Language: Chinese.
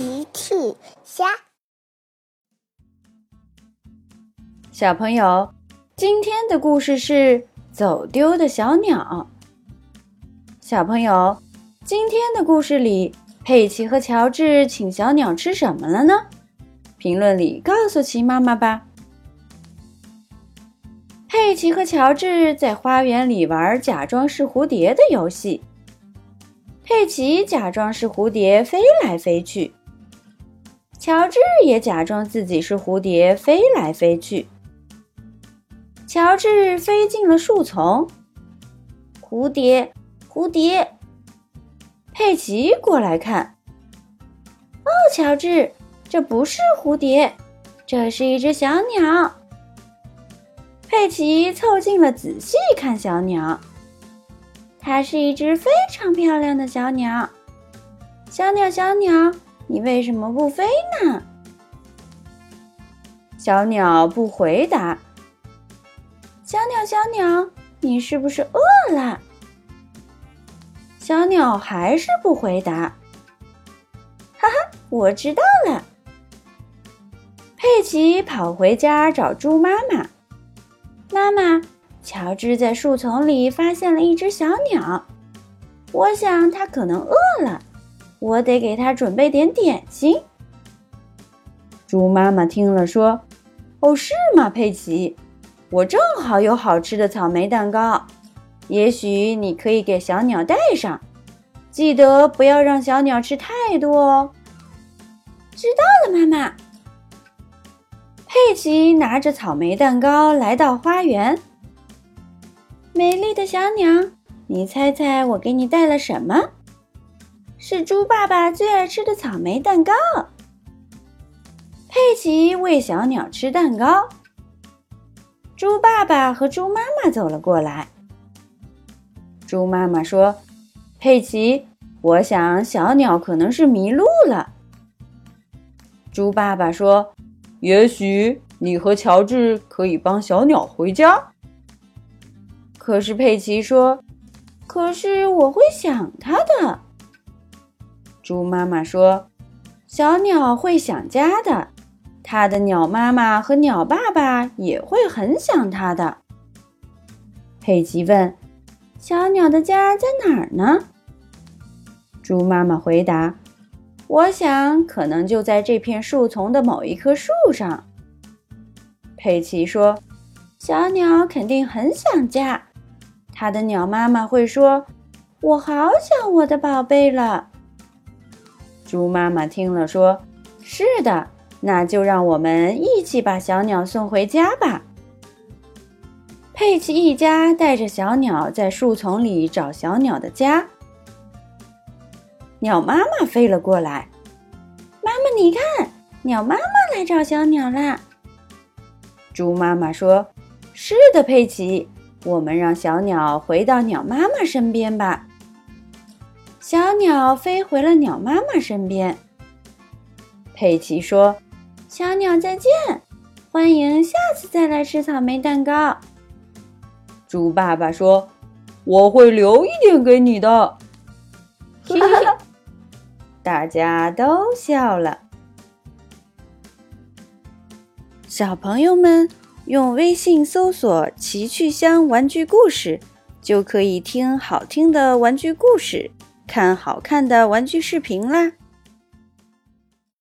奇趣虾，小朋友，今天的故事是走丢的小鸟。小朋友，今天的故事里，佩奇和乔治请小鸟吃什么了呢？评论里告诉奇妈妈吧。佩奇和乔治在花园里玩假装是蝴蝶的游戏。佩奇假装是蝴蝶飞来飞去，乔治也假装自己是蝴蝶飞来飞去。乔治飞进了树丛，蝴蝶，蝴蝶。佩奇过来看，哦，乔治，这不是蝴蝶，这是一只小鸟。佩奇凑近了仔细看小鸟。它是一只非常漂亮的小鸟。小鸟，小鸟，你为什么不飞呢？小鸟不回答。小鸟，小鸟，你是不是饿了？小鸟还是不回答。哈哈，我知道了。佩奇跑回家找猪妈妈。妈妈。乔治在树丛里发现了一只小鸟，我想它可能饿了，我得给它准备点点心。猪妈妈听了说：“哦，是吗，佩奇？我正好有好吃的草莓蛋糕，也许你可以给小鸟带上，记得不要让小鸟吃太多哦。”知道了，妈妈。佩奇拿着草莓蛋糕来到花园。美丽的小鸟，你猜猜我给你带了什么？是猪爸爸最爱吃的草莓蛋糕。佩奇喂小鸟吃蛋糕。猪爸爸和猪妈妈走了过来。猪妈妈说：“佩奇，我想小鸟可能是迷路了。”猪爸爸说：“也许你和乔治可以帮小鸟回家。”可是佩奇说：“可是我会想它的。”猪妈妈说：“小鸟会想家的，它的鸟妈妈和鸟爸爸也会很想它的。”佩奇问：“小鸟的家在哪儿呢？”猪妈妈回答：“我想可能就在这片树丛的某一棵树上。”佩奇说：“小鸟肯定很想家。”它的鸟妈妈会说：“我好想我的宝贝了。”猪妈妈听了说：“是的，那就让我们一起把小鸟送回家吧。”佩奇一家带着小鸟在树丛里找小鸟的家。鸟妈妈飞了过来：“妈妈，你看，鸟妈妈来找小鸟啦。”猪妈妈说：“是的，佩奇。”我们让小鸟回到鸟妈妈身边吧。小鸟飞回了鸟妈妈身边。佩奇说：“小鸟再见，欢迎下次再来吃草莓蛋糕。”猪爸爸说：“我会留一点给你的。”哈哈，大家都笑了。小朋友们。用微信搜索“奇趣箱玩具故事”，就可以听好听的玩具故事，看好看的玩具视频啦。